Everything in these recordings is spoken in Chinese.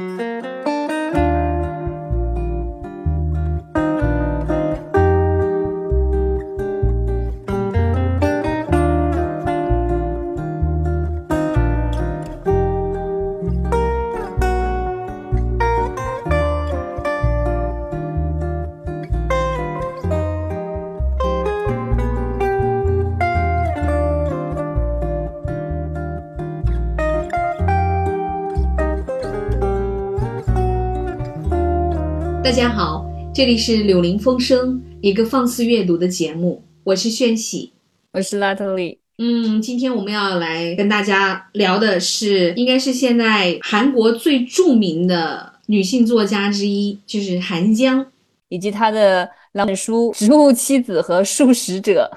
Mm-hmm. 大家好，这里是柳林风声，一个放肆阅读的节目，我是炫喜，我是拉特利。嗯，今天我们要来跟大家聊的是，应该是现在韩国最著名的女性作家之一，就是韩江，以及她的两本书《植物妻子》和《素食者》。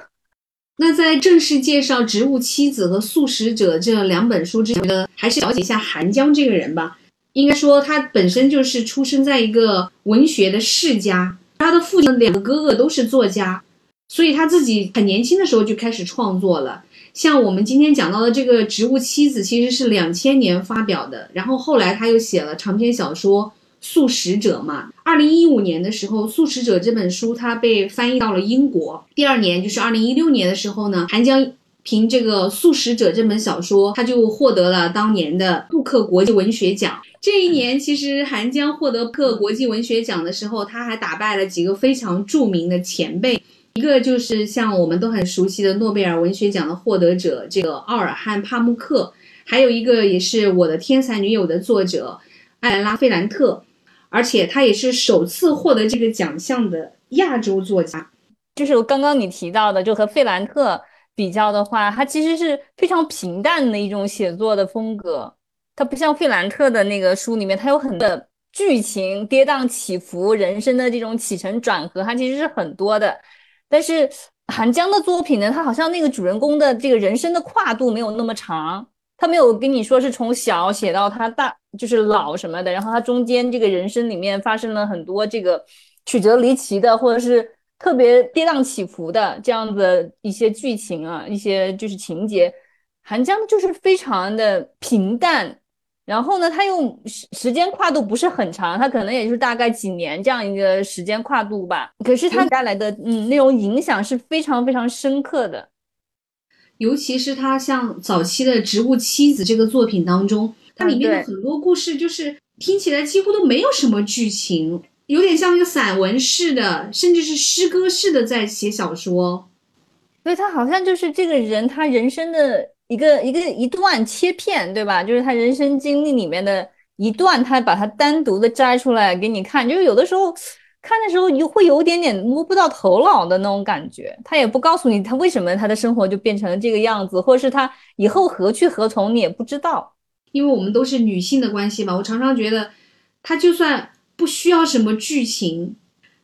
那在正式介绍《植物妻子》和《素食者》这两本书之前呢，还是了解一下韩江这个人吧。应该说，他本身就是出生在一个文学的世家，他的父亲两个哥哥都是作家，所以他自己很年轻的时候就开始创作了。像我们今天讲到的这个《植物妻子》，其实是两千年发表的，然后后来他又写了长篇小说《素食者》嘛。二零一五年的时候，《素食者》这本书它被翻译到了英国。第二年，就是二零一六年的时候呢，韩江。凭这个《素食者》这本小说，他就获得了当年的布克国际文学奖。这一年，其实韩江获得布克国际文学奖的时候，他还打败了几个非常著名的前辈，一个就是像我们都很熟悉的诺贝尔文学奖的获得者这个奥尔汉·帕慕克，还有一个也是我的天才女友的作者艾兰拉·费兰特，而且他也是首次获得这个奖项的亚洲作家。就是刚刚你提到的，就和费兰特。比较的话，它其实是非常平淡的一种写作的风格，它不像费兰特的那个书里面，它有很多剧情跌宕起伏，人生的这种起承转合，它其实是很多的。但是韩江的作品呢，他好像那个主人公的这个人生的跨度没有那么长，他没有跟你说是从小写到他大，就是老什么的，然后他中间这个人生里面发生了很多这个曲折离奇的，或者是。特别跌宕起伏的这样子一些剧情啊，一些就是情节，韩江就是非常的平淡，然后呢，他又时时间跨度不是很长，他可能也就是大概几年这样一个时间跨度吧。可是他带来的嗯那种影响是非常非常深刻的，尤其是他像早期的《植物妻子》这个作品当中，它里面的很多故事就是听起来几乎都没有什么剧情。有点像一个散文式的，甚至是诗歌式的在写小说，所以他好像就是这个人他人生的一个一个一段切片，对吧？就是他人生经历里面的一段，他把它单独的摘出来给你看。就是有的时候看的时候，你会有点点摸不到头脑的那种感觉。他也不告诉你他为什么他的生活就变成了这个样子，或者是他以后何去何从，你也不知道。因为我们都是女性的关系嘛，我常常觉得他就算。不需要什么剧情，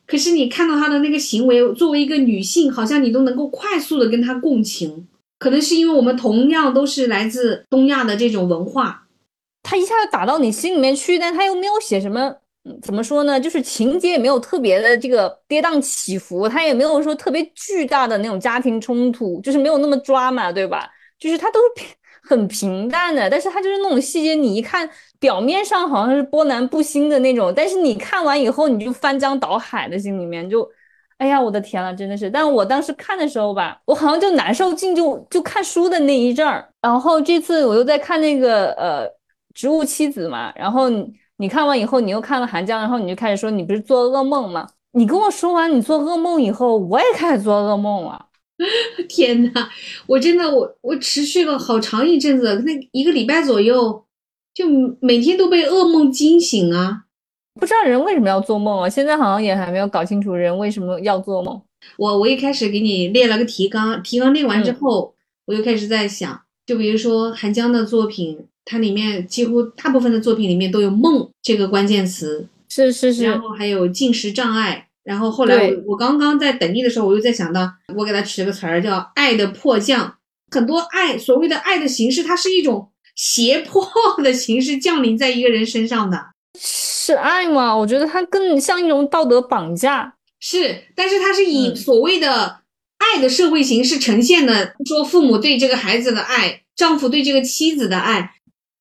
可是你看到她的那个行为，作为一个女性，好像你都能够快速的跟她共情。可能是因为我们同样都是来自东亚的这种文化，她一下子打到你心里面去，但她又没有写什么，怎么说呢？就是情节也没有特别的这个跌宕起伏，她也没有说特别巨大的那种家庭冲突，就是没有那么抓嘛，对吧？就是她都很平淡的，但是她就是那种细节，你一看。表面上好像是波澜不兴的那种，但是你看完以后，你就翻江倒海的心里面就，哎呀，我的天呐，真的是！但我当时看的时候吧，我好像就难受劲，就就看书的那一阵儿。然后这次我又在看那个呃《植物妻子》嘛，然后你看完以后，你又看了《寒江》，然后你就开始说你不是做噩梦吗？你跟我说完你做噩梦以后，我也开始做噩梦了。天呐，我真的我我持续了好长一阵子，那一个礼拜左右。就每天都被噩梦惊醒啊！不知道人为什么要做梦啊？现在好像也还没有搞清楚人为什么要做梦。我我一开始给你列了个提纲，提纲列完之后，我就开始在想，就比如说韩江的作品，它里面几乎大部分的作品里面都有“梦”这个关键词，是是是。然后还有进食障碍，然后后来我我刚刚在等你的时候，我又在想到，我给他取了个词儿叫“爱的迫降”。很多爱，所谓的爱的形式，它是一种。胁迫的形式降临在一个人身上的是爱吗？我觉得它更像一种道德绑架。是，但是它是以所谓的爱的社会形式呈现的，说父母对这个孩子的爱，丈夫对这个妻子的爱。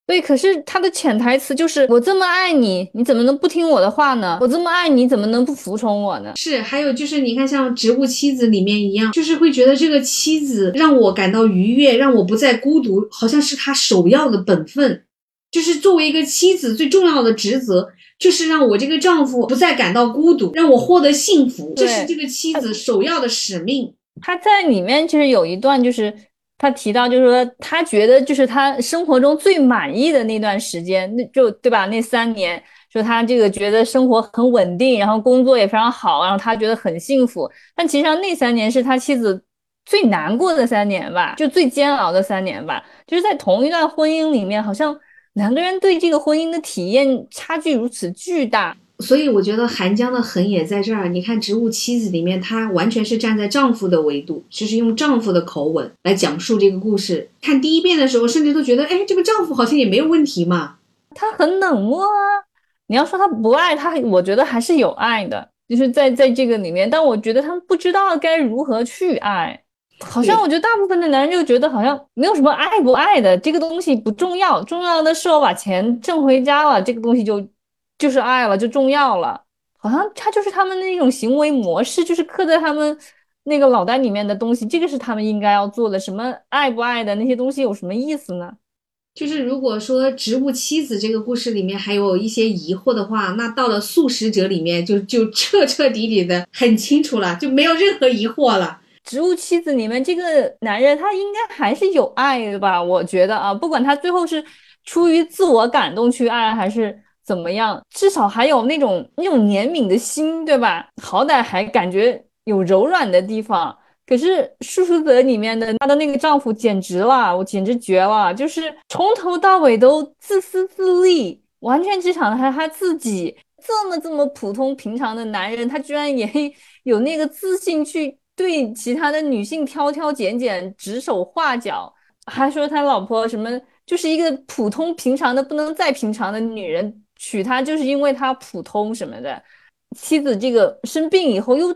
对，可是他的潜台词就是我这么爱你，你怎么能不听我的话呢？我这么爱你，怎么能不服从我呢？是，还有就是你看，像《植物妻子》里面一样，就是会觉得这个妻子让我感到愉悦，让我不再孤独，好像是他首要的本分，就是作为一个妻子最重要的职责，就是让我这个丈夫不再感到孤独，让我获得幸福，这是这个妻子首要的使命。他在里面其实有一段就是。他提到，就是说，他觉得就是他生活中最满意的那段时间，那就对吧？那三年，说他这个觉得生活很稳定，然后工作也非常好，然后他觉得很幸福。但其实上那三年是他妻子最难过的三年吧，就最煎熬的三年吧。就是在同一段婚姻里面，好像两个人对这个婚姻的体验差距如此巨大。所以我觉得韩江的狠也在这儿。你看《植物妻子》里面，她完全是站在丈夫的维度，就是用丈夫的口吻来讲述这个故事。看第一遍的时候，甚至都觉得，哎，这个丈夫好像也没有问题嘛。他很冷漠啊。你要说他不爱他，我觉得还是有爱的，就是在在这个里面。但我觉得他们不知道该如何去爱。好像我觉得大部分的男人就觉得好像没有什么爱不爱的，这个东西不重要，重要的是我把钱挣回家了，这个东西就。就是爱了就重要了，好像他就是他们那种行为模式，就是刻在他们那个脑袋里面的东西。这个是他们应该要做的。什么爱不爱的那些东西有什么意思呢？就是如果说《植物妻子》这个故事里面还有一些疑惑的话，那到了《素食者》里面就就彻彻底底的很清楚了，就没有任何疑惑了。《植物妻子》里面这个男人他应该还是有爱的吧？我觉得啊，不管他最后是出于自我感动去爱，还是。怎么样？至少还有那种那种怜悯的心，对吧？好歹还感觉有柔软的地方。可是《叔叔德》里面的她的那个丈夫简直了，我简直绝了！就是从头到尾都自私自利，完全只想着他自己。这么这么普通平常的男人，他居然也 有那个自信去对其他的女性挑挑拣拣、指手画脚，还说他老婆什么就是一个普通平常的不能再平常的女人。娶她就是因为她普通什么的，妻子这个生病以后又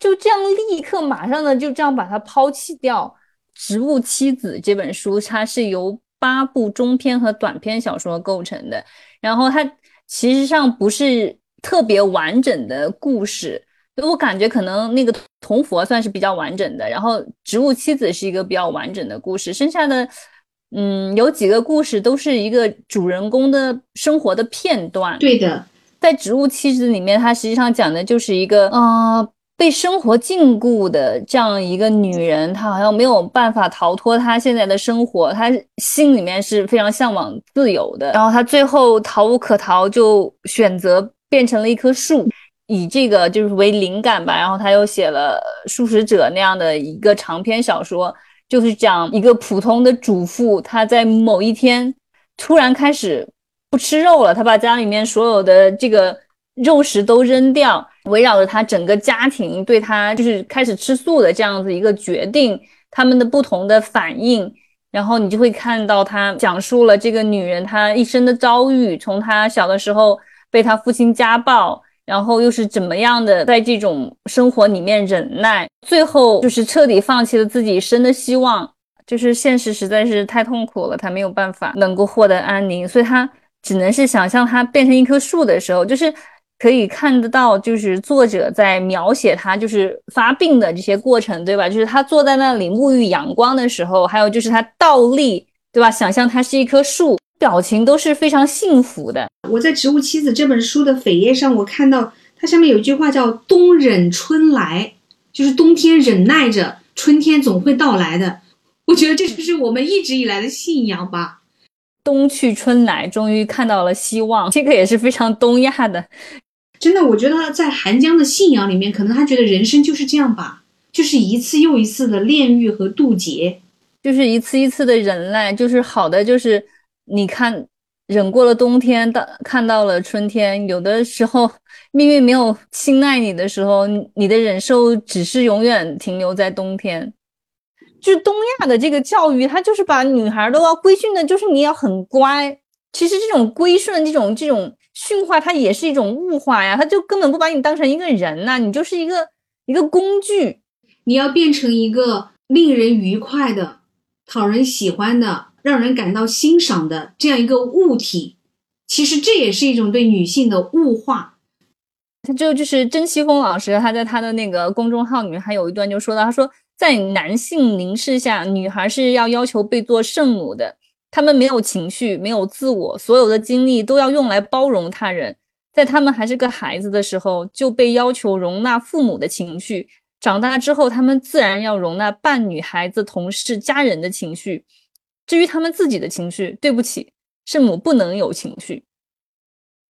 就这样立刻马上呢就这样把她抛弃掉。《植物妻子》这本书它是由八部中篇和短篇小说构成的，然后它其实上不是特别完整的故事，我感觉可能那个《铜佛》算是比较完整的，然后《植物妻子》是一个比较完整的故事，剩下的。嗯，有几个故事都是一个主人公的生活的片段。对的，在《植物妻子》里面，它实际上讲的就是一个呃被生活禁锢的这样一个女人，她好像没有办法逃脱她现在的生活，她心里面是非常向往自由的。然后她最后逃无可逃，就选择变成了一棵树，以这个就是为灵感吧。然后他又写了《素食者》那样的一个长篇小说。就是讲一个普通的主妇，她在某一天突然开始不吃肉了，她把家里面所有的这个肉食都扔掉，围绕着她整个家庭对她就是开始吃素的这样子一个决定，他们的不同的反应，然后你就会看到她讲述了这个女人她一生的遭遇，从她小的时候被她父亲家暴。然后又是怎么样的，在这种生活里面忍耐，最后就是彻底放弃了自己生的希望，就是现实实在是太痛苦了，他没有办法能够获得安宁，所以他只能是想象他变成一棵树的时候，就是可以看得到，就是作者在描写他就是发病的这些过程，对吧？就是他坐在那里沐浴阳光的时候，还有就是他倒立，对吧？想象他是一棵树。表情都是非常幸福的。我在《植物妻子》这本书的扉页上，我看到它上面有一句话叫“冬忍春来”，就是冬天忍耐着，春天总会到来的。我觉得这就是我们一直以来的信仰吧。冬去春来，终于看到了希望，这个也是非常东亚的。真的，我觉得在韩江的信仰里面，可能他觉得人生就是这样吧，就是一次又一次的炼狱和渡劫，就是一次一次的忍耐，就是好的，就是。你看，忍过了冬天，到看到了春天。有的时候，命运没有青睐你的时候，你的忍受只是永远停留在冬天。就东亚的这个教育，它就是把女孩都要规训的，就是你要很乖。其实这种规顺、这种这种驯化，它也是一种物化呀。他就根本不把你当成一个人呐，你就是一个一个工具。你要变成一个令人愉快的、讨人喜欢的。让人感到欣赏的这样一个物体，其实这也是一种对女性的物化。他就就是甄西峰老师，他在他的那个公众号里面还有一段就说到，他说在男性凝视下，女孩是要要求被做圣母的，他们没有情绪，没有自我，所有的精力都要用来包容他人。在他们还是个孩子的时候，就被要求容纳父母的情绪；长大之后，他们自然要容纳伴侣、孩子、同事、家人的情绪。至于他们自己的情绪，对不起，圣母不能有情绪。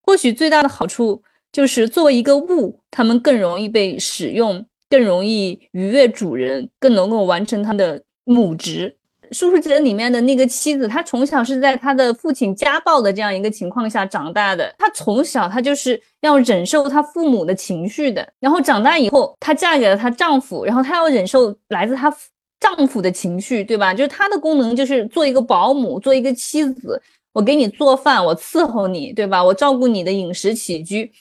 或许最大的好处。就是作为一个物，他们更容易被使用，更容易愉悦主人，更能够完成他的母职。《术士者》里面的那个妻子，她从小是在她的父亲家暴的这样一个情况下长大的。她从小她就是要忍受她父母的情绪的，然后长大以后，她嫁给了她丈夫，然后她要忍受来自她丈夫的情绪，对吧？就是她的功能就是做一个保姆，做一个妻子，我给你做饭，我伺候你，对吧？我照顾你的饮食起居。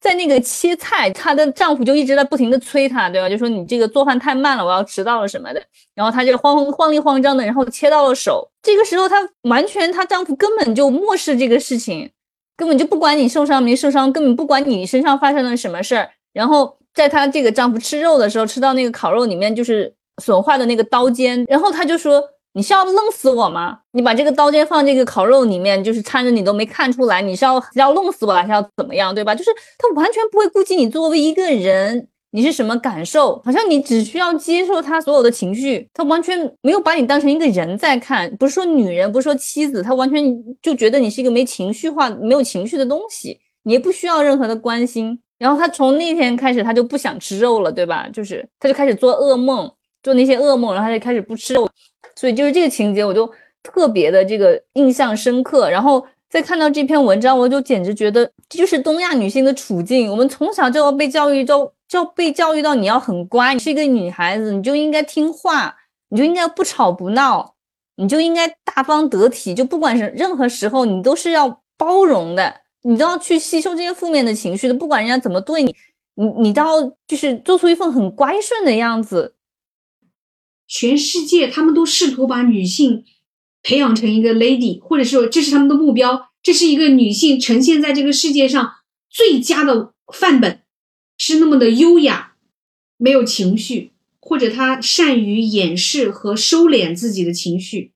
在那个切菜，她的丈夫就一直在不停的催她，对吧？就说你这个做饭太慢了，我要迟到了什么的。然后她就慌慌里慌张的，然后切到了手。这个时候她完全，她丈夫根本就漠视这个事情，根本就不管你受伤没受伤，根本不管你身上发生了什么事儿。然后在她这个丈夫吃肉的时候，吃到那个烤肉里面就是损坏的那个刀尖，然后他就说。你是要弄死我吗？你把这个刀尖放这个烤肉里面，就是掺着你都没看出来，你是要要弄死我还是要怎么样，对吧？就是他完全不会顾及你作为一个人你是什么感受，好像你只需要接受他所有的情绪，他完全没有把你当成一个人在看。不是说女人，不是说妻子，他完全就觉得你是一个没情绪化、没有情绪的东西，你也不需要任何的关心。然后他从那天开始，他就不想吃肉了，对吧？就是他就开始做噩梦，做那些噩梦，然后他就开始不吃肉。所以就是这个情节，我就特别的这个印象深刻。然后再看到这篇文章，我就简直觉得这就是东亚女性的处境。我们从小就要被教育，就就要被教育到你要很乖，你是一个女孩子，你就应该听话，你就应该不吵不闹，你就应该大方得体。就不管是任何时候，你都是要包容的，你都要去吸收这些负面的情绪的。不管人家怎么对你，你你都要就是做出一份很乖顺的样子。全世界，他们都试图把女性培养成一个 lady，或者说这是他们的目标。这是一个女性呈现在这个世界上最佳的范本，是那么的优雅，没有情绪，或者她善于掩饰和收敛自己的情绪。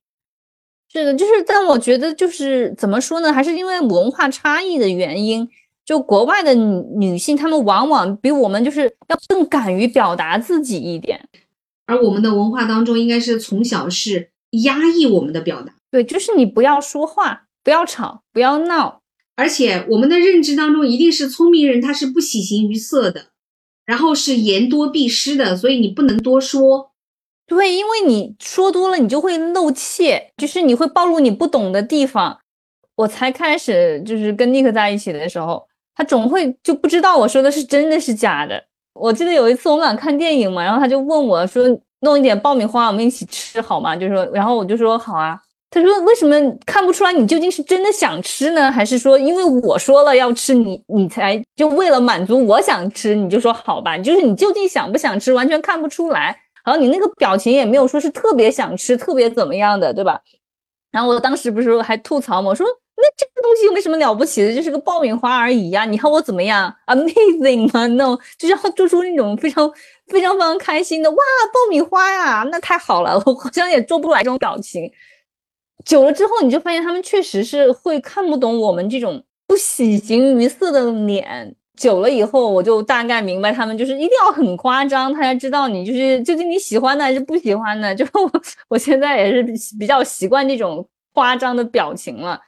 是的，就是，但我觉得就是怎么说呢？还是因为文化差异的原因，就国外的女女性，她们往往比我们就是要更敢于表达自己一点。而我们的文化当中，应该是从小是压抑我们的表达，对，就是你不要说话，不要吵，不要闹，而且我们的认知当中，一定是聪明人他是不喜形于色的，然后是言多必失的，所以你不能多说，对，因为你说多了，你就会漏怯，就是你会暴露你不懂的地方。我才开始就是跟尼克在一起的时候，他总会就不知道我说的是真的是假的。我记得有一次我们俩看电影嘛，然后他就问我说：“弄一点爆米花，我们一起吃好吗？”就是说，然后我就说好啊。他说：“为什么看不出来你究竟是真的想吃呢，还是说因为我说了要吃，你你才就为了满足我想吃，你就说好吧？就是你究竟想不想吃，完全看不出来。然后你那个表情也没有说是特别想吃，特别怎么样的，对吧？然后我当时不是还吐槽嘛，我说。”那这个东西又没什么了不起的，就是个爆米花而已呀！你看我怎么样？Amazing 吗？No，就是要做出那种非常非常非常开心的哇，爆米花呀，那太好了！我好像也做不出来这种表情。久了之后，你就发现他们确实是会看不懂我们这种不喜形于色的脸。久了以后，我就大概明白他们就是一定要很夸张，他才知道你就是究竟你喜欢的还是不喜欢的。就我我现在也是比较习惯这种夸张的表情了。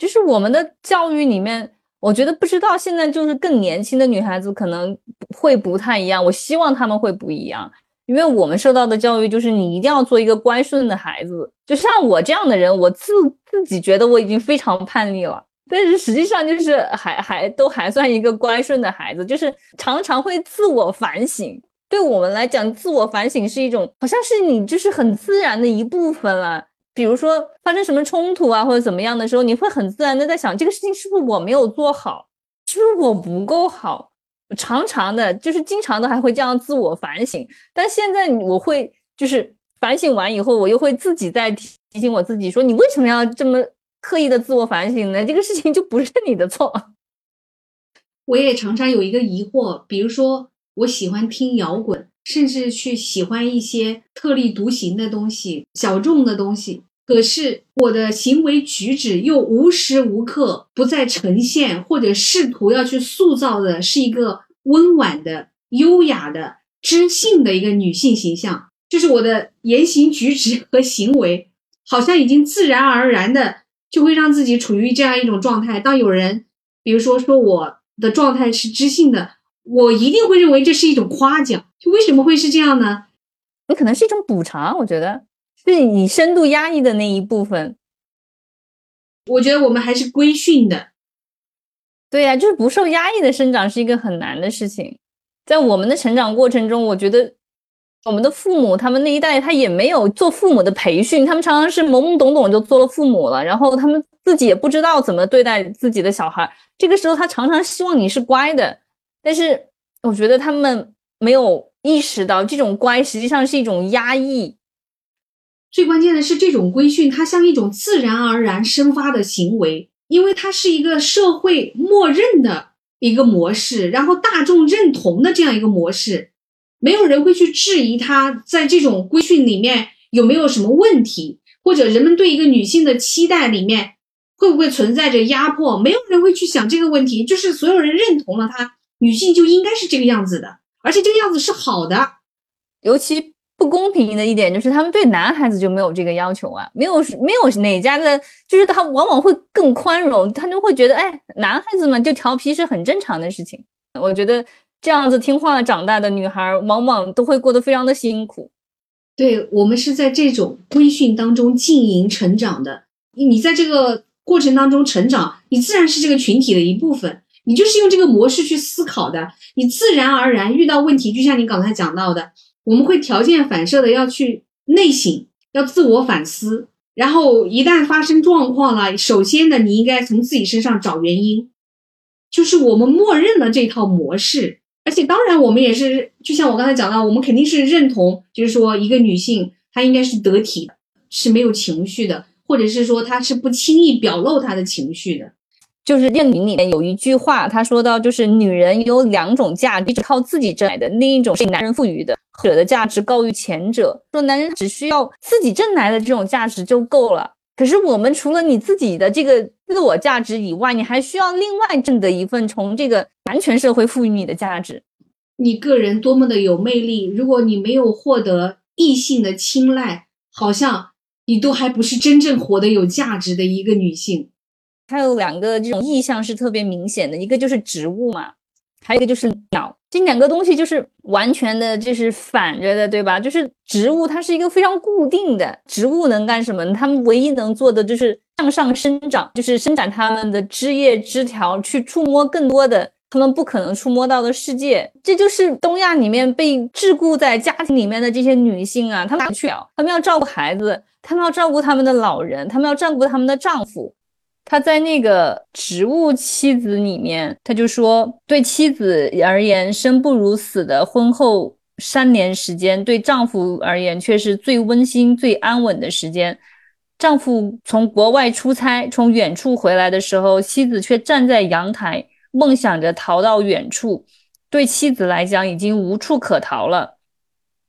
就是我们的教育里面，我觉得不知道现在就是更年轻的女孩子可能会不太一样。我希望他们会不一样，因为我们受到的教育就是你一定要做一个乖顺的孩子。就像我这样的人，我自自己觉得我已经非常叛逆了，但是实际上就是还还都还算一个乖顺的孩子，就是常常会自我反省。对我们来讲，自我反省是一种好像是你就是很自然的一部分了。比如说发生什么冲突啊，或者怎么样的时候，你会很自然的在想，这个事情是不是我没有做好，是不是我不够好？常常的，就是经常的还会这样自我反省。但现在我会就是反省完以后，我又会自己在提醒我自己说：“你为什么要这么刻意的自我反省呢？这个事情就不是你的错。”我也常常有一个疑惑，比如说我喜欢听摇滚，甚至去喜欢一些特立独行的东西、小众的东西，可是我的行为举止又无时无刻不在呈现或者试图要去塑造的是一个温婉的、优雅的、知性的一个女性形象。就是我的言行举止和行为，好像已经自然而然的就会让自己处于这样一种状态。当有人，比如说说我的状态是知性的，我一定会认为这是一种夸奖。就为什么会是这样呢？你可能是一种补偿，我觉得是你深度压抑的那一部分。我觉得我们还是规训的。对呀，就是不受压抑的生长是一个很难的事情。在我们的成长过程中，我觉得。我们的父母，他们那一代，他也没有做父母的培训，他们常常是懵懵懂懂就做了父母了，然后他们自己也不知道怎么对待自己的小孩。这个时候，他常常希望你是乖的，但是我觉得他们没有意识到，这种乖实际上是一种压抑。最关键的是，这种规训它像一种自然而然生发的行为，因为它是一个社会默认的一个模式，然后大众认同的这样一个模式。没有人会去质疑它在这种规训里面有没有什么问题，或者人们对一个女性的期待里面会不会存在着压迫？没有人会去想这个问题，就是所有人认同了她，女性就应该是这个样子的，而且这个样子是好的。尤其不公平的一点就是，他们对男孩子就没有这个要求啊，没有没有哪家的，就是他往往会更宽容，他就会觉得，哎，男孩子嘛就调皮是很正常的事情。我觉得。这样子听话长大的女孩，往往都会过得非常的辛苦。对我们是在这种规训当中经营成长的。你在这个过程当中成长，你自然是这个群体的一部分。你就是用这个模式去思考的，你自然而然遇到问题，就像你刚才讲到的，我们会条件反射的要去内省，要自我反思。然后一旦发生状况了，首先呢，你应该从自己身上找原因，就是我们默认了这套模式。而且当然，我们也是，就像我刚才讲到，我们肯定是认同，就是说，一个女性她应该是得体的，是没有情绪的，或者是说她是不轻易表露她的情绪的。就是电影里面有一句话，他说到，就是女人有两种价值，靠自己挣来的，另一种是男人赋予的，后者的价值高于前者。说男人只需要自己挣来的这种价值就够了。可是我们除了你自己的这个自我价值以外，你还需要另外挣的一份从这个男权社会赋予你的价值。你个人多么的有魅力，如果你没有获得异性的青睐，好像你都还不是真正活得有价值的一个女性。它有两个这种意象是特别明显的，一个就是植物嘛。还有一个就是鸟，这两个东西就是完全的，就是反着的，对吧？就是植物，它是一个非常固定的植物，能干什么？它们唯一能做的就是向上生长，就是伸展它们的枝叶枝条，去触摸更多的他们不可能触摸到的世界。这就是东亚里面被桎梏在家庭里面的这些女性啊，她们去了，她们要照顾孩子，她们要照顾他们的老人，她们要照顾他们的丈夫。他在那个植物妻子里面，他就说，对妻子而言，生不如死的婚后三年时间，对丈夫而言却是最温馨、最安稳的时间。丈夫从国外出差，从远处回来的时候，妻子却站在阳台，梦想着逃到远处。对妻子来讲，已经无处可逃了。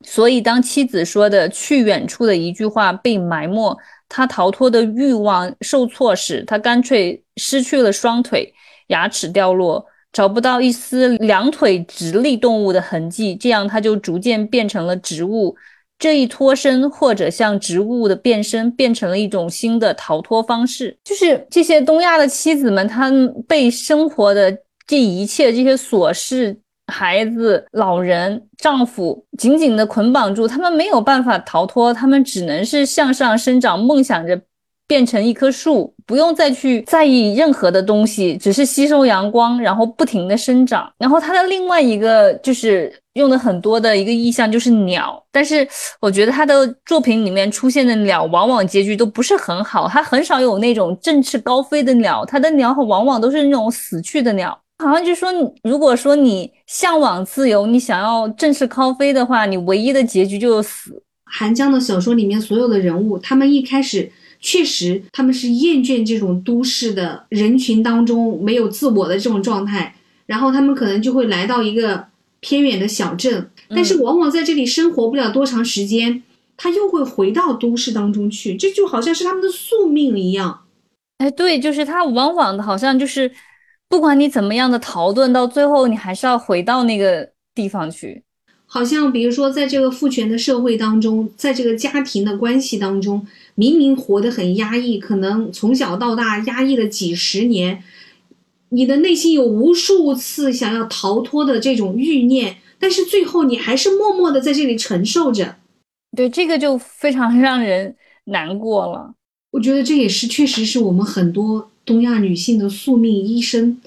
所以，当妻子说的“去远处”的一句话被埋没。他逃脱的欲望受挫时，他干脆失去了双腿，牙齿掉落，找不到一丝两腿直立动物的痕迹。这样，他就逐渐变成了植物。这一脱身，或者像植物的变身，变成了一种新的逃脱方式。就是这些东亚的妻子们，她被生活的这一切这些琐事。孩子、老人、丈夫紧紧地捆绑住，他们没有办法逃脱，他们只能是向上生长，梦想着变成一棵树，不用再去在意任何的东西，只是吸收阳光，然后不停地生长。然后他的另外一个就是用的很多的一个意象就是鸟，但是我觉得他的作品里面出现的鸟，往往结局都不是很好，他很少有那种振翅高飞的鸟，他的鸟往往都是那种死去的鸟。好像就说，如果说你向往自由，你想要正式高飞的话，你唯一的结局就是死。韩江的小说里面所有的人物，他们一开始确实他们是厌倦这种都市的人群当中没有自我的这种状态，然后他们可能就会来到一个偏远的小镇，但是往往在这里生活不了多长时间，他又会回到都市当中去，这就好像是他们的宿命一样。哎，对，就是他往往的好像就是，不管你怎么样的逃遁，到最后你还是要回到那个地方去。好像比如说，在这个父权的社会当中，在这个家庭的关系当中，明明活得很压抑，可能从小到大压抑了几十年，你的内心有无数次想要逃脱的这种欲念，但是最后你还是默默的在这里承受着。对，这个就非常让人难过了。我觉得这也是确实是我们很多东亚女性的宿命一生，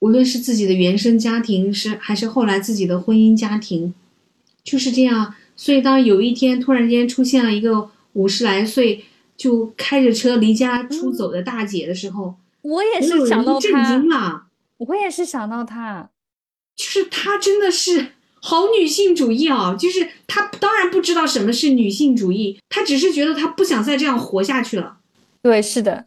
无论是自己的原生家庭，是还是后来自己的婚姻家庭，就是这样。所以当有一天突然间出现了一个五十来岁就开着车离家出走的大姐的时候，我也是想到震惊了。我也是想到她，就是她真的是。好女性主义啊，就是她当然不知道什么是女性主义，她只是觉得她不想再这样活下去了。对，是的，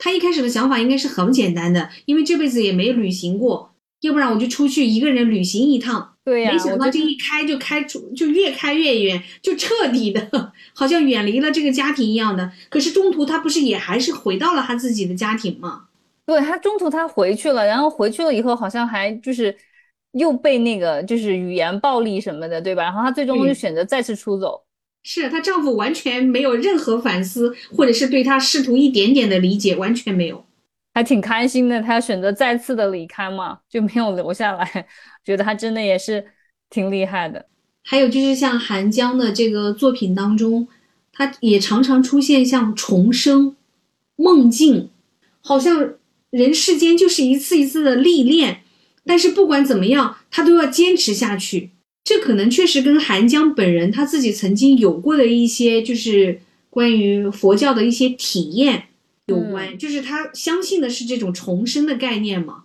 她一开始的想法应该是很简单的，因为这辈子也没旅行过，要不然我就出去一个人旅行一趟。对呀，没想到这一开就开出，就越开越远，就彻底的，好像远离了这个家庭一样的。可是中途他不是也还是回到了他自己的家庭吗？对，他中途他回去了，然后回去了以后好像还就是。又被那个就是语言暴力什么的，对吧？然后他最终就选择再次出走。是她丈夫完全没有任何反思，或者是对她试图一点点的理解，完全没有，还挺开心的。她选择再次的离开嘛，就没有留下来。觉得她真的也是挺厉害的。还有就是像韩江的这个作品当中，她也常常出现像重生、梦境，好像人世间就是一次一次的历练。但是不管怎么样，她都要坚持下去。这可能确实跟韩江本人他自己曾经有过的一些，就是关于佛教的一些体验有关。就是他相信的是这种重生的概念嘛？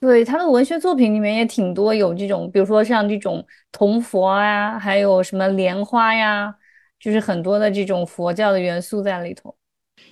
对，他的文学作品里面也挺多有这种，比如说像这种铜佛啊，还有什么莲花呀，就是很多的这种佛教的元素在里头。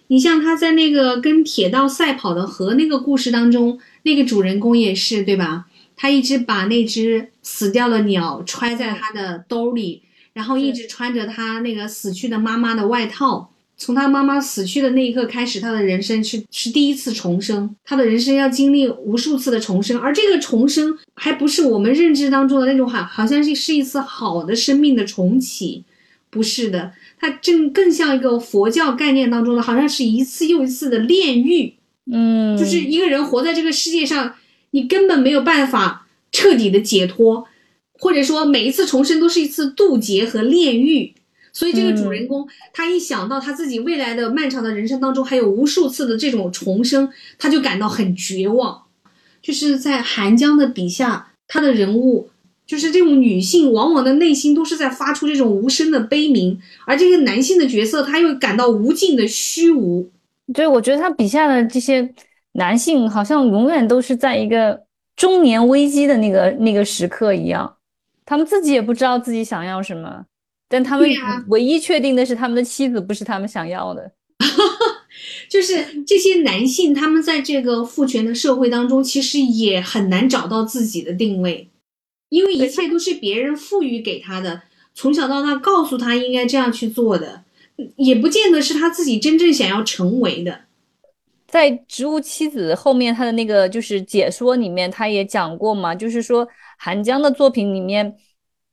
你像他在那个跟铁道赛跑的河那个故事当中。那个主人公也是对吧？他一直把那只死掉的鸟揣在他的兜里，然后一直穿着他那个死去的妈妈的外套。从他妈妈死去的那一刻开始，他的人生是是第一次重生。他的人生要经历无数次的重生，而这个重生还不是我们认知当中的那种好，好像是是一次好的生命的重启，不是的，它正更像一个佛教概念当中的，好像是一次又一次的炼狱。嗯，就是一个人活在这个世界上，你根本没有办法彻底的解脱，或者说每一次重生都是一次渡劫和炼狱。所以这个主人公他一想到他自己未来的漫长的人生当中还有无数次的这种重生，他就感到很绝望。就是在韩江的笔下，他的人物就是这种女性，往往的内心都是在发出这种无声的悲鸣，而这个男性的角色他又感到无尽的虚无。对，我觉得他笔下的这些男性好像永远都是在一个中年危机的那个那个时刻一样，他们自己也不知道自己想要什么，但他们唯一确定的是他们的妻子不是他们想要的。就是这些男性，他们在这个父权的社会当中，其实也很难找到自己的定位，因为一切都是别人赋予给他的，从小到大告诉他应该这样去做的。也不见得是他自己真正想要成为的。在《植物妻子》后面，他的那个就是解说里面，他也讲过嘛，就是说韩江的作品里面，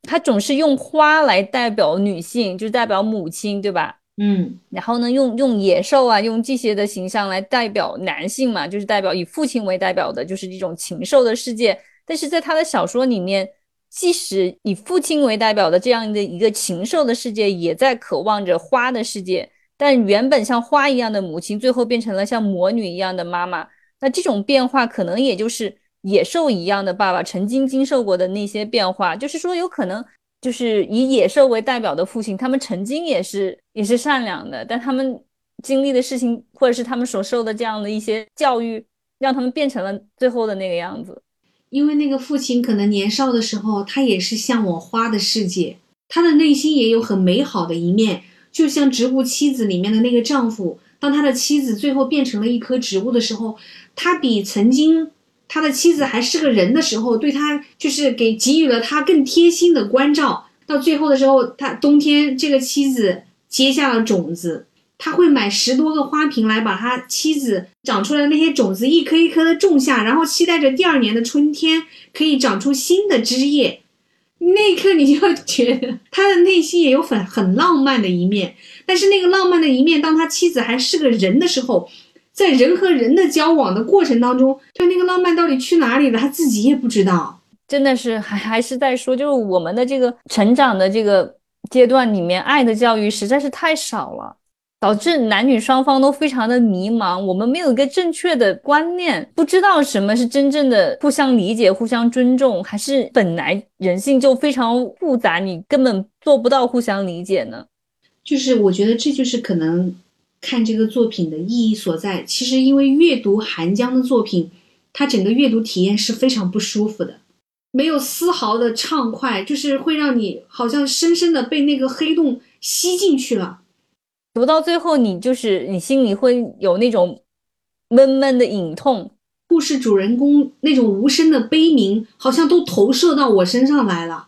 他总是用花来代表女性，就代表母亲，对吧？嗯。然后呢，用用野兽啊，用这些的形象来代表男性嘛，就是代表以父亲为代表的，就是这种禽兽的世界。但是在他的小说里面。即使以父亲为代表的这样的一个禽兽的世界，也在渴望着花的世界。但原本像花一样的母亲，最后变成了像魔女一样的妈妈。那这种变化，可能也就是野兽一样的爸爸曾经经受过的那些变化。就是说，有可能就是以野兽为代表的父亲，他们曾经也是也是善良的，但他们经历的事情，或者是他们所受的这样的一些教育，让他们变成了最后的那个样子。因为那个父亲可能年少的时候，他也是向往花的世界，他的内心也有很美好的一面，就像《植物妻子》里面的那个丈夫，当他的妻子最后变成了一棵植物的时候，他比曾经他的妻子还是个人的时候，对他就是给给予了他更贴心的关照。到最后的时候，他冬天这个妻子结下了种子，他会买十多个花瓶来把他妻子长出来的那些种子一颗一颗的种下，然后期待着第二年的春天可以长出新的枝叶。那一刻，你就觉得他的内心也有很很浪漫的一面。但是那个浪漫的一面，当他妻子还是个人的时候，在人和人的交往的过程当中，就那个浪漫到底去哪里了，他自己也不知道。真的是还还是在说，就是我们的这个成长的这个阶段里面，爱的教育实在是太少了。导致男女双方都非常的迷茫，我们没有一个正确的观念，不知道什么是真正的互相理解、互相尊重，还是本来人性就非常复杂，你根本做不到互相理解呢？就是我觉得这就是可能看这个作品的意义所在。其实因为阅读韩江的作品，它整个阅读体验是非常不舒服的，没有丝毫的畅快，就是会让你好像深深的被那个黑洞吸进去了。读到最后，你就是你心里会有那种闷闷的隐痛，故事主人公那种无声的悲鸣，好像都投射到我身上来了。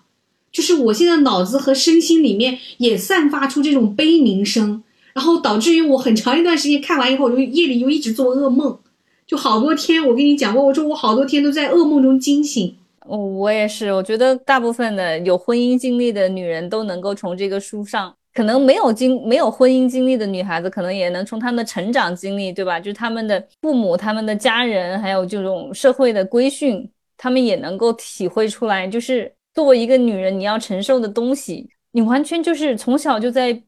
就是我现在脑子和身心里面也散发出这种悲鸣声，然后导致于我很长一段时间看完以后，就夜里又一直做噩梦，就好多天。我跟你讲过，我说我好多天都在噩梦中惊醒。哦，我也是，我觉得大部分的有婚姻经历的女人都能够从这个书上。可能没有经没有婚姻经历的女孩子，可能也能从他们的成长经历，对吧？就是他们的父母、他们的家人，还有这种社会的规训，他们也能够体会出来。就是作为一个女人，你要承受的东西，你完全就是从小就在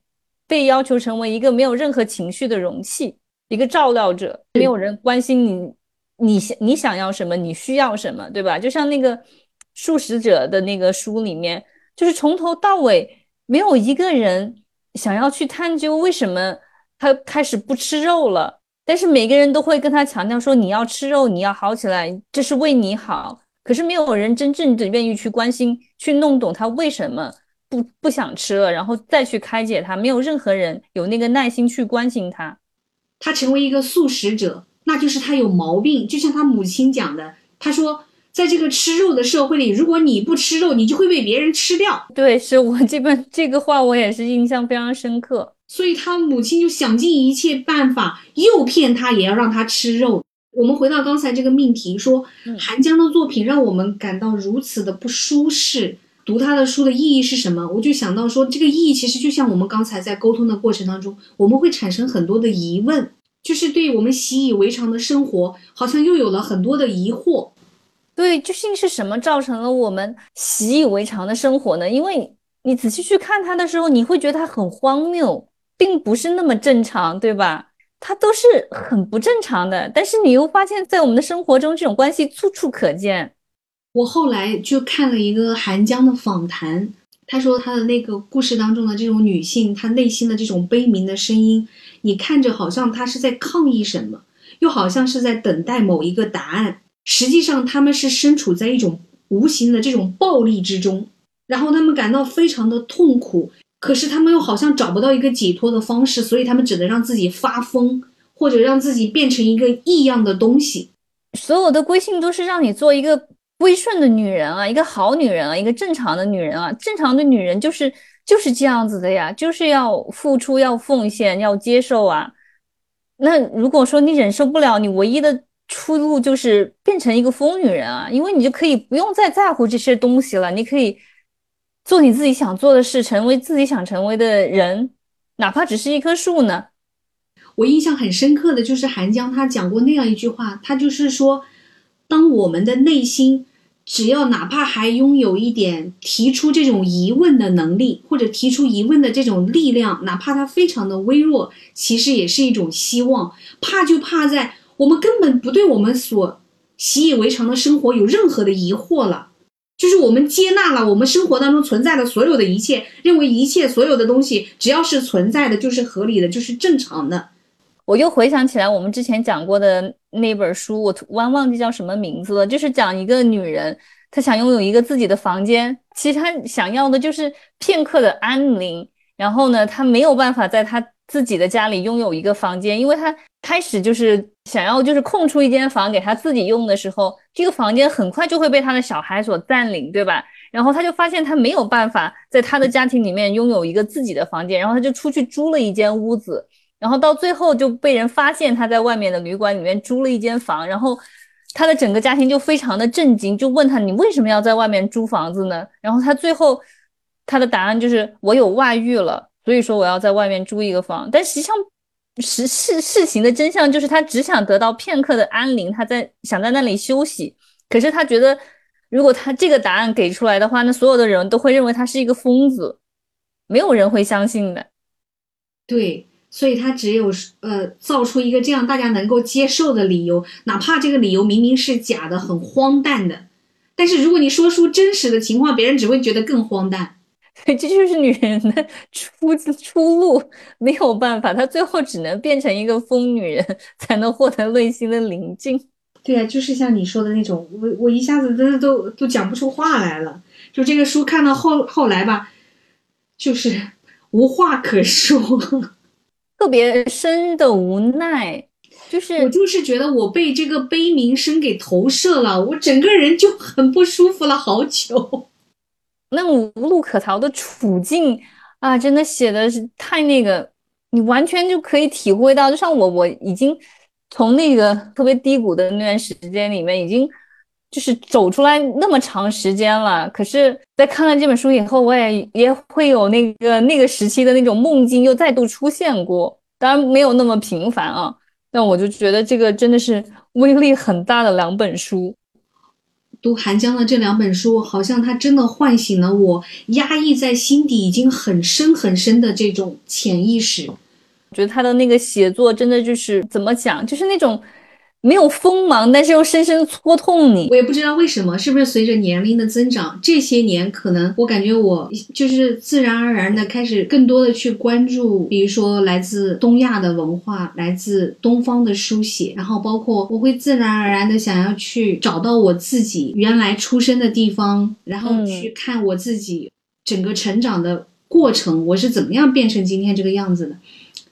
被要求成为一个没有任何情绪的容器，一个照料者，没有人关心你，你想你想要什么，你需要什么，对吧？就像那个素食者的那个书里面，就是从头到尾。没有一个人想要去探究为什么他开始不吃肉了，但是每个人都会跟他强调说你要吃肉，你要好起来，这是为你好。可是没有人真正的愿意去关心、去弄懂他为什么不不想吃了，然后再去开解他。没有任何人有那个耐心去关心他。他成为一个素食者，那就是他有毛病。就像他母亲讲的，他说。在这个吃肉的社会里，如果你不吃肉，你就会被别人吃掉。对，是我这本这个话，我也是印象非常深刻。所以他母亲就想尽一切办法诱骗他，也要让他吃肉。我们回到刚才这个命题，说韩江的作品让我们感到如此的不舒适。读他的书的意义是什么？我就想到说，这个意义其实就像我们刚才在沟通的过程当中，我们会产生很多的疑问，就是对我们习以为常的生活，好像又有了很多的疑惑。对，究竟是什么造成了我们习以为常的生活呢？因为你仔细去看它的时候，你会觉得它很荒谬，并不是那么正常，对吧？它都是很不正常的。但是你又发现，在我们的生活中，这种关系处处可见。我后来就看了一个韩江的访谈，他说他的那个故事当中的这种女性，她内心的这种悲鸣的声音，你看着好像她是在抗议什么，又好像是在等待某一个答案。实际上，他们是身处在一种无形的这种暴力之中，然后他们感到非常的痛苦，可是他们又好像找不到一个解脱的方式，所以他们只能让自己发疯，或者让自己变成一个异样的东西。所有的规训都是让你做一个归顺的女人啊，一个好女人啊，一个正常的女人啊。正常的女人就是就是这样子的呀，就是要付出，要奉献，要接受啊。那如果说你忍受不了，你唯一的。出路就是变成一个疯女人啊，因为你就可以不用再在乎这些东西了，你可以做你自己想做的事，成为自己想成为的人，哪怕只是一棵树呢。我印象很深刻的就是韩江他讲过那样一句话，他就是说，当我们的内心只要哪怕还拥有一点提出这种疑问的能力，或者提出疑问的这种力量，哪怕它非常的微弱，其实也是一种希望。怕就怕在。我们根本不对我们所习以为常的生活有任何的疑惑了，就是我们接纳了我们生活当中存在的所有的一切，认为一切所有的东西只要是存在的，就是合理的，就是正常的。我又回想起来我们之前讲过的那本书，我突然忘记叫什么名字了，就是讲一个女人，她想拥有一个自己的房间，其实她想要的就是片刻的安宁。然后呢，他没有办法在他自己的家里拥有一个房间，因为他开始就是想要就是空出一间房给他自己用的时候，这个房间很快就会被他的小孩所占领，对吧？然后他就发现他没有办法在他的家庭里面拥有一个自己的房间，然后他就出去租了一间屋子，然后到最后就被人发现他在外面的旅馆里面租了一间房，然后他的整个家庭就非常的震惊，就问他你为什么要在外面租房子呢？然后他最后。他的答案就是我有外遇了，所以说我要在外面租一个房。但实际上，实事事情的真相就是他只想得到片刻的安宁，他在想在那里休息。可是他觉得，如果他这个答案给出来的话，那所有的人都会认为他是一个疯子，没有人会相信的。对，所以他只有呃造出一个这样大家能够接受的理由，哪怕这个理由明明是假的、很荒诞的，但是如果你说出真实的情况，别人只会觉得更荒诞。这就是女人的出出路，没有办法，她最后只能变成一个疯女人，才能获得内心的宁静。对啊，就是像你说的那种，我我一下子真的都都讲不出话来了。就这个书看到后后来吧，就是 无话可说，特别深的无奈。就是我就是觉得我被这个悲鸣声给投射了，我整个人就很不舒服了好久。那无路可逃的处境啊，真的写的是太那个，你完全就可以体会到。就像我，我已经从那个特别低谷的那段时间里面，已经就是走出来那么长时间了。可是，在看了这本书以后，我也也会有那个那个时期的那种梦境又再度出现过，当然没有那么频繁啊。但我就觉得这个真的是威力很大的两本书。读韩江的这两本书，好像它真的唤醒了我压抑在心底已经很深很深的这种潜意识。我觉得他的那个写作真的就是怎么讲，就是那种。没有锋芒，但是又深深戳痛你。我也不知道为什么，是不是随着年龄的增长，这些年可能我感觉我就是自然而然的开始更多的去关注，比如说来自东亚的文化，来自东方的书写，然后包括我会自然而然的想要去找到我自己原来出生的地方，然后去看我自己整个成长的过程，我是怎么样变成今天这个样子的。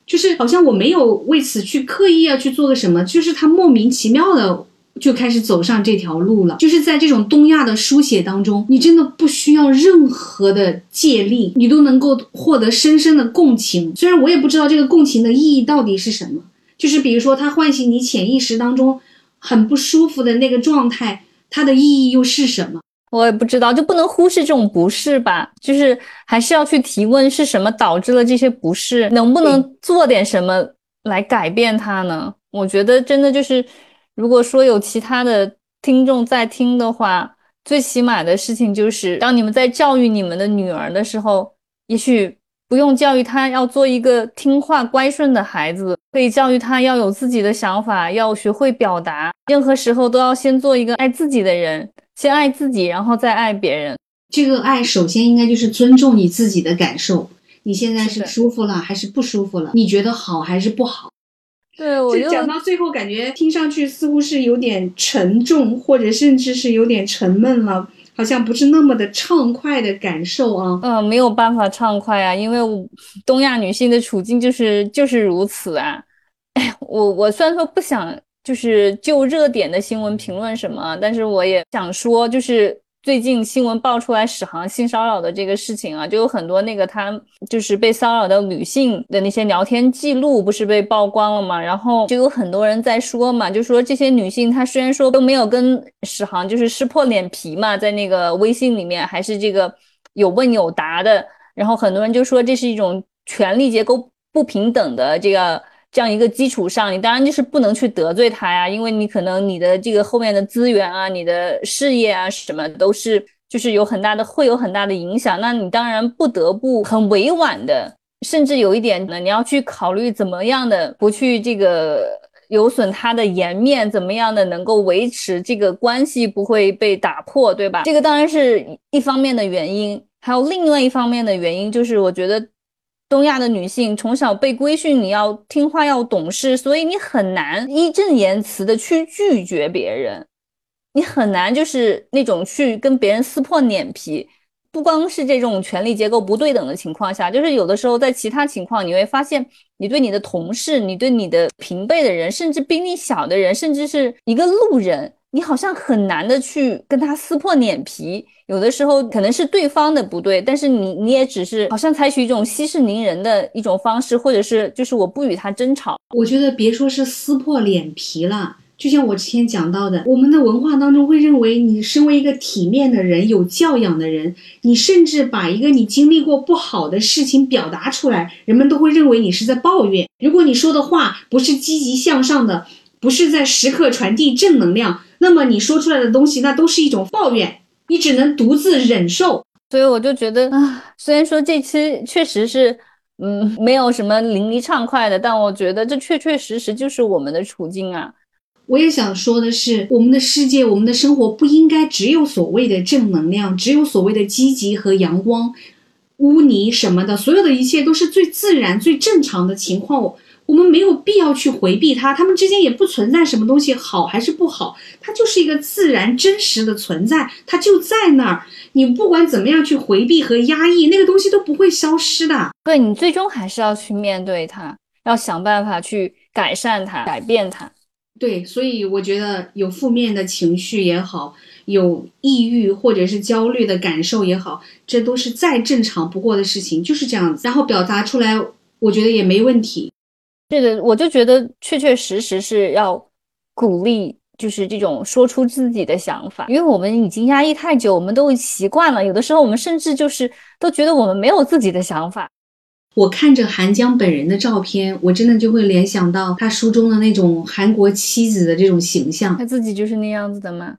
就是好像我没有为此去刻意要去做个什么，就是他莫名其妙的就开始走上这条路了。就是在这种东亚的书写当中，你真的不需要任何的借力，你都能够获得深深的共情。虽然我也不知道这个共情的意义到底是什么，就是比如说它唤醒你潜意识当中很不舒服的那个状态，它的意义又是什么？我也不知道，就不能忽视这种不适吧？就是还是要去提问，是什么导致了这些不适？能不能做点什么来改变它呢？我觉得真的就是，如果说有其他的听众在听的话，最起码的事情就是，当你们在教育你们的女儿的时候，也许不用教育他要做一个听话乖顺的孩子，可以教育他要有自己的想法，要学会表达，任何时候都要先做一个爱自己的人。先爱自己，然后再爱别人。这个爱首先应该就是尊重你自己的感受。你现在是舒服了还是不舒服了？你觉得好还是不好？对我讲到最后，感觉听上去似乎是有点沉重，或者甚至是有点沉闷了，好像不是那么的畅快的感受啊。嗯，没有办法畅快啊，因为东亚女性的处境就是就是如此啊。哎，我我虽然说不想。就是就热点的新闻评论什么，但是我也想说，就是最近新闻爆出来史航性骚扰的这个事情啊，就有很多那个他就是被骚扰的女性的那些聊天记录不是被曝光了吗？然后就有很多人在说嘛，就说这些女性她虽然说都没有跟史航就是撕破脸皮嘛，在那个微信里面还是这个有问有答的，然后很多人就说这是一种权力结构不平等的这个。这样一个基础上，你当然就是不能去得罪他呀，因为你可能你的这个后面的资源啊、你的事业啊什么都是，就是有很大的会有很大的影响。那你当然不得不很委婉的，甚至有一点呢，你要去考虑怎么样的不去这个有损他的颜面，怎么样的能够维持这个关系不会被打破，对吧？这个当然是一方面的原因，还有另外一方面的原因就是我觉得。东亚的女性从小被规训，你要听话，要懂事，所以你很难义正言辞的去拒绝别人。你很难就是那种去跟别人撕破脸皮。不光是这种权力结构不对等的情况下，就是有的时候在其他情况，你会发现，你对你的同事，你对你的平辈的人，甚至比你小的人，甚至是一个路人，你好像很难的去跟他撕破脸皮。有的时候可能是对方的不对，但是你你也只是好像采取一种息事宁人的一种方式，或者是就是我不与他争吵。我觉得别说是撕破脸皮了。就像我之前讲到的，我们的文化当中会认为，你身为一个体面的人、有教养的人，你甚至把一个你经历过不好的事情表达出来，人们都会认为你是在抱怨。如果你说的话不是积极向上的，不是在时刻传递正能量，那么你说出来的东西，那都是一种抱怨，你只能独自忍受。所以我就觉得啊，虽然说这期确实是，嗯，没有什么淋漓畅快的，但我觉得这确确实实就是我们的处境啊。我也想说的是，我们的世界，我们的生活不应该只有所谓的正能量，只有所谓的积极和阳光，污泥什么的，所有的一切都是最自然、最正常的情况。我们没有必要去回避它，它们之间也不存在什么东西好还是不好，它就是一个自然真实的存在，它就在那儿。你不管怎么样去回避和压抑，那个东西都不会消失的。对你最终还是要去面对它，要想办法去改善它、改变它。对，所以我觉得有负面的情绪也好，有抑郁或者是焦虑的感受也好，这都是再正常不过的事情，就是这样子。然后表达出来，我觉得也没问题。对的，我就觉得确确实实是要鼓励，就是这种说出自己的想法，因为我们已经压抑太久，我们都习惯了。有的时候，我们甚至就是都觉得我们没有自己的想法。我看着韩江本人的照片，我真的就会联想到他书中的那种韩国妻子的这种形象。他自己就是那样子的吗？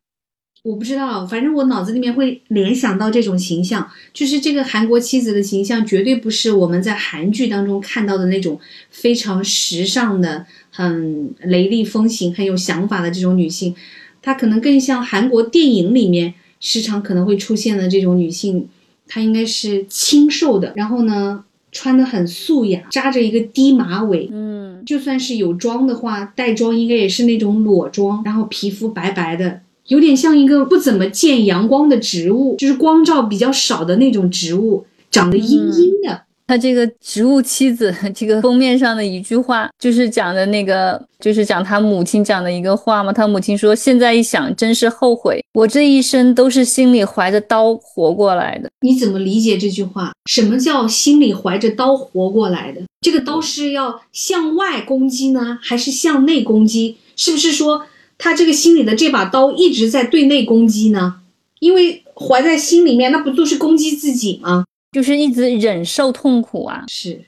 我不知道，反正我脑子里面会联想到这种形象，就是这个韩国妻子的形象，绝对不是我们在韩剧当中看到的那种非常时尚的、很雷厉风行、很有想法的这种女性。她可能更像韩国电影里面时常可能会出现的这种女性，她应该是清瘦的，然后呢？穿的很素雅，扎着一个低马尾，嗯，就算是有妆的话，带妆应该也是那种裸妆，然后皮肤白白的，有点像一个不怎么见阳光的植物，就是光照比较少的那种植物，长得阴阴的。他这个植物妻子，这个封面上的一句话，就是讲的那个，就是讲他母亲讲的一个话嘛。他母亲说：“现在一想，真是后悔，我这一生都是心里怀着刀活过来的。”你怎么理解这句话？什么叫心里怀着刀活过来的？这个刀是要向外攻击呢，还是向内攻击？是不是说他这个心里的这把刀一直在对内攻击呢？因为怀在心里面，那不就是攻击自己吗？就是一直忍受痛苦啊！是，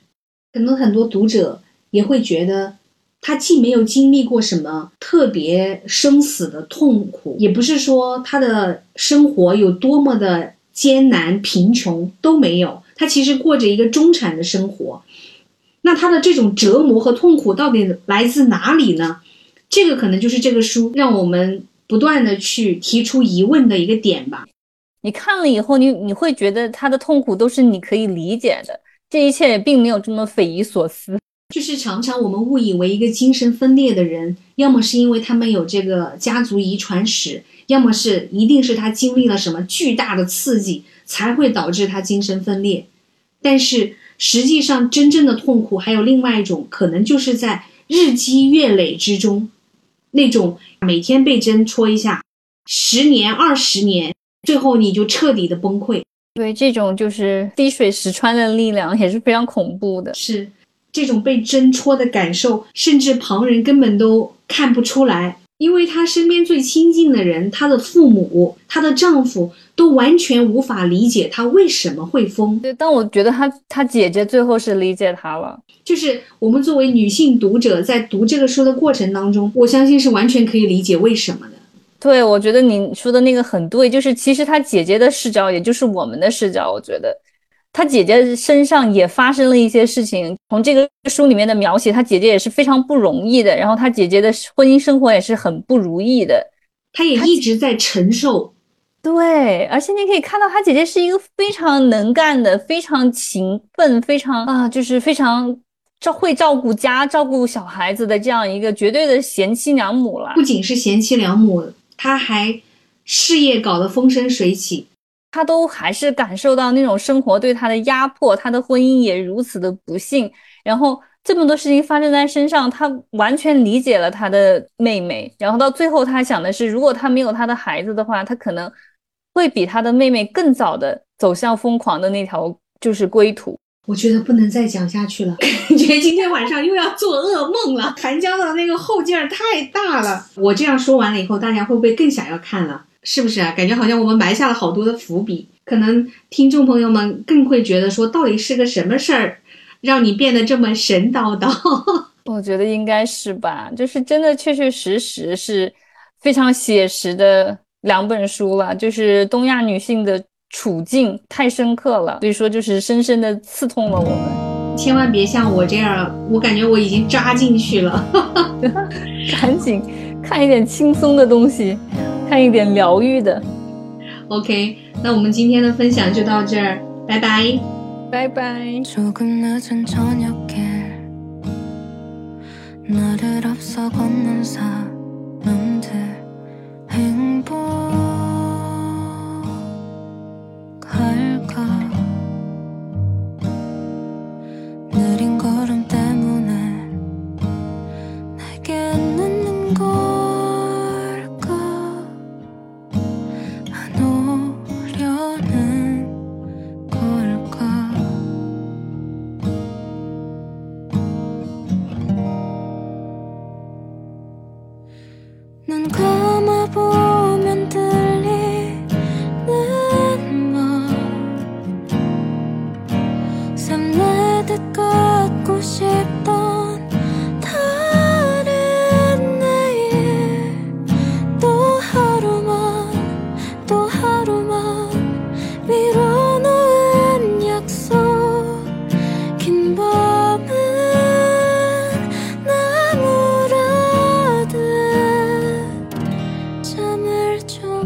可能很多读者也会觉得，他既没有经历过什么特别生死的痛苦，也不是说他的生活有多么的艰难贫穷都没有，他其实过着一个中产的生活。那他的这种折磨和痛苦到底来自哪里呢？这个可能就是这个书让我们不断的去提出疑问的一个点吧。你看了以后，你你会觉得他的痛苦都是你可以理解的，这一切也并没有这么匪夷所思。就是常常我们误以为一个精神分裂的人，要么是因为他们有这个家族遗传史，要么是一定是他经历了什么巨大的刺激才会导致他精神分裂。但是实际上，真正的痛苦还有另外一种可能，就是在日积月累之中，那种每天被针戳一下，十年、二十年。最后你就彻底的崩溃，对这种就是滴水石穿的力量也是非常恐怖的。是这种被针戳的感受，甚至旁人根本都看不出来，因为她身边最亲近的人，她的父母、她的丈夫都完全无法理解她为什么会疯。对，但我觉得她她姐姐最后是理解她了。就是我们作为女性读者，在读这个书的过程当中，我相信是完全可以理解为什么的。对，我觉得你说的那个很对，就是其实她姐姐的视角，也就是我们的视角。我觉得他姐姐身上也发生了一些事情，从这个书里面的描写，他姐姐也是非常不容易的，然后他姐姐的婚姻生活也是很不如意的，他也一直在承受。对，而且你可以看到他姐姐是一个非常能干的、非常勤奋、非常啊，就是非常照会照顾家、照顾小孩子的这样一个绝对的贤妻良母了。不仅是贤妻良母。他还事业搞得风生水起，他都还是感受到那种生活对他的压迫，他的婚姻也如此的不幸，然后这么多事情发生在身上，他完全理解了他的妹妹，然后到最后他想的是，如果他没有他的孩子的话，他可能会比他的妹妹更早的走向疯狂的那条就是归途。我觉得不能再讲下去了，感觉今天晚上又要做噩梦了。韩江的那个后劲儿太大了，我这样说完了以后，大家会不会更想要看了？是不是啊？感觉好像我们埋下了好多的伏笔，可能听众朋友们更会觉得说，到底是个什么事儿，让你变得这么神叨叨？我觉得应该是吧，就是真的确确实实是非常写实的两本书了，就是东亚女性的处境太深刻了，所以说就是深深的刺痛了我们。千万别像我这样，我感觉我已经扎进去了，赶紧看一点轻松的东西。看一点疗愈的，OK，那我们今天的分享就到这儿，拜拜，拜拜。소란스런 사랑도 무덤도만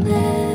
lonely.